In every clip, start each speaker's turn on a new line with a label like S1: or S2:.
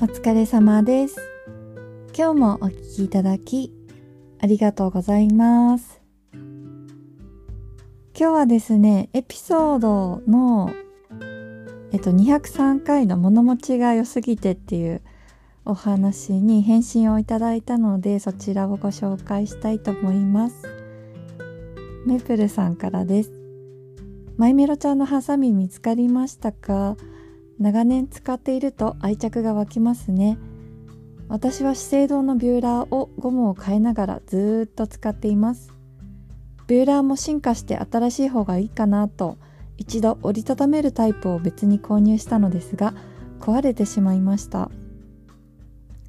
S1: お疲れ様です。今日もお聞きいただき、ありがとうございます。今日はですね、エピソードの、えっと、203回の物持ちが良すぎてっていうお話に返信をいただいたので、そちらをご紹介したいと思います。メプルさんからです。マイメロちゃんのハサミ見つかりましたか？長年使っていると愛着が湧きますね。私は資生堂のビューラーをゴムを変えながらずっと使っています。ビューラーも進化して新しい方がいいかなと一度折りたためるタイプを別に購入したのですが壊れてしまいました。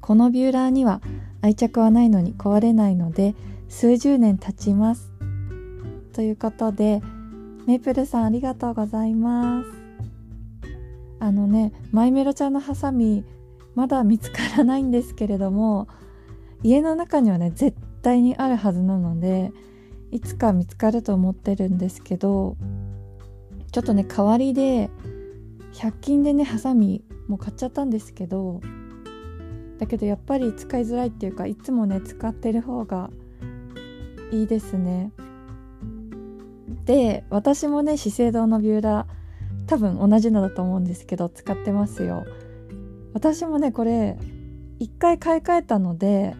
S1: このビューラーには愛着はないのに壊れないので数十年経ちます。ということでメープルさんありがとうございます。あのねマイメロちゃんのハサミまだ見つからないんですけれども家の中にはね絶対にあるはずなのでいつか見つかると思ってるんですけどちょっとね代わりで100均でねハサミも買っちゃったんですけどだけどやっぱり使いづらいっていうかいつもね使ってる方がいいですね。で私もね資生堂のビューラー多分同じのだと思うんですけど使ってますよ。私もねこれ一回買い替えたので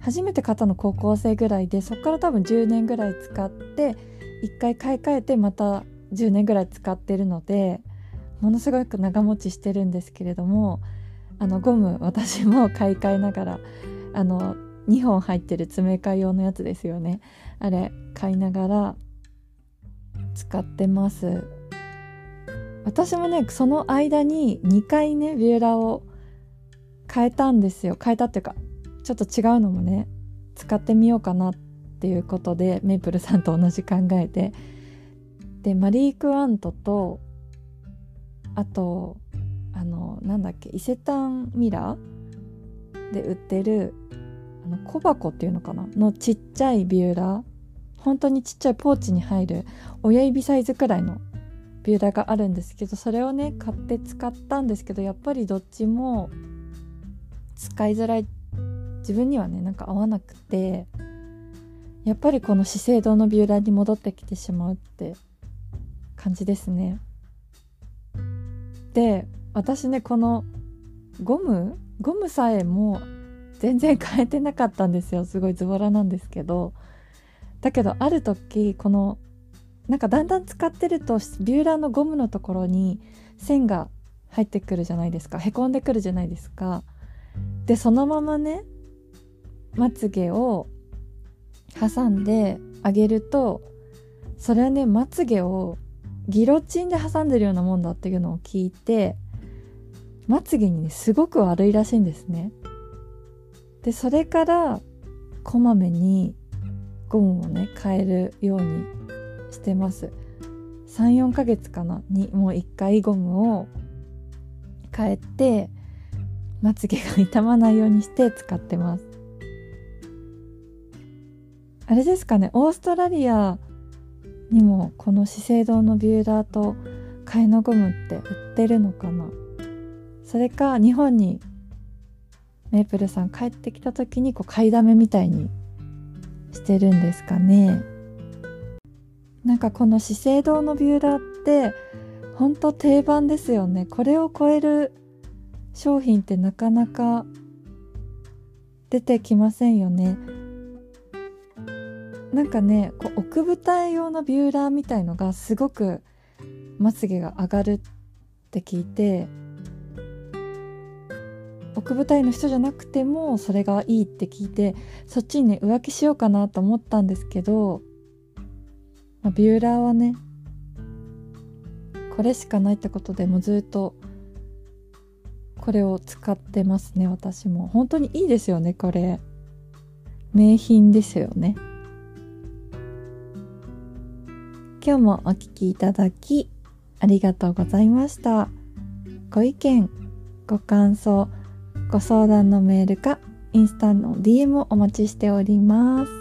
S1: 初めて買ったの高校生ぐらいでそっから多分10年ぐらい使って一回買い替えてまた10年ぐらい使ってるのでものすごく長持ちしてるんですけれどもあのゴム私も買い替えながらあの2本入ってる詰め替え用のやつですよね。あれ買いながら使ってます。私もねその間に2回ねビューラーを変えたんですよ。変えたっていうかちょっと違うのもね使ってみようかなっていうことでメイプルさんと同じ考えで。でマリー・クワントとあとあのなんだっけ伊勢丹ミラーで売ってるあの小箱っていうのかな？のちっちゃいビューラー本当にちっちゃいポーチに入る親指サイズくらいのビューラーがあるんですけどそれをね買って使ったんですけどやっぱりどっちも使いづらい。自分にはねなんか合わなくてやっぱりこの資生堂のビューラーに戻ってきてしまうって感じですね。で私ねこのゴムゴムさえも全然変えてなかったんですよ。すごいズボラなんですけどだけどある時このなんかだんだん使ってるとビューラーのゴムのところに線が入ってくるじゃないですか。へこんでくるじゃないですか。でそのままねまつげを挟んであげるとそれはねまつげをギロチンで挟んでるようなもんだっていうのを聞いてまつげにねすごく悪いらしいんですね。でそれからこまめにゴムをね変えるようにしてます。34ヶ月かな？にもう1回ゴムを変えてまつげが傷まないようにして使ってます。あれですかね？オーストラリアにもこの資生堂のビューラーと替えのゴムって売ってるのかな？それか日本にメープルさん帰ってきた時にこう買いだめみたいにしてるんですかね。なんかこの資生堂のビューラーってほんと定番ですよね。これを超える商品ってなかなか出てきませんよね。なんかねこう奥舞台用のビューラーみたいのがすごくまつげが上がるって聞いて奥舞台の人じゃなくてもそれがいいって聞いてそっちにね浮気しようかなと思ったんですけど、まあ、ビューラーはねこれしかないってことでもうずっとこれを使ってますね私も。本当にいいですよねこれ。名品ですよね。今日もお聴きいただきありがとうございました。ご意見ご感想ご相談のメールかインスタの DM をお待ちしております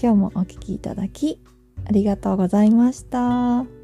S1: 今日もお聴きいただきありがとうございました。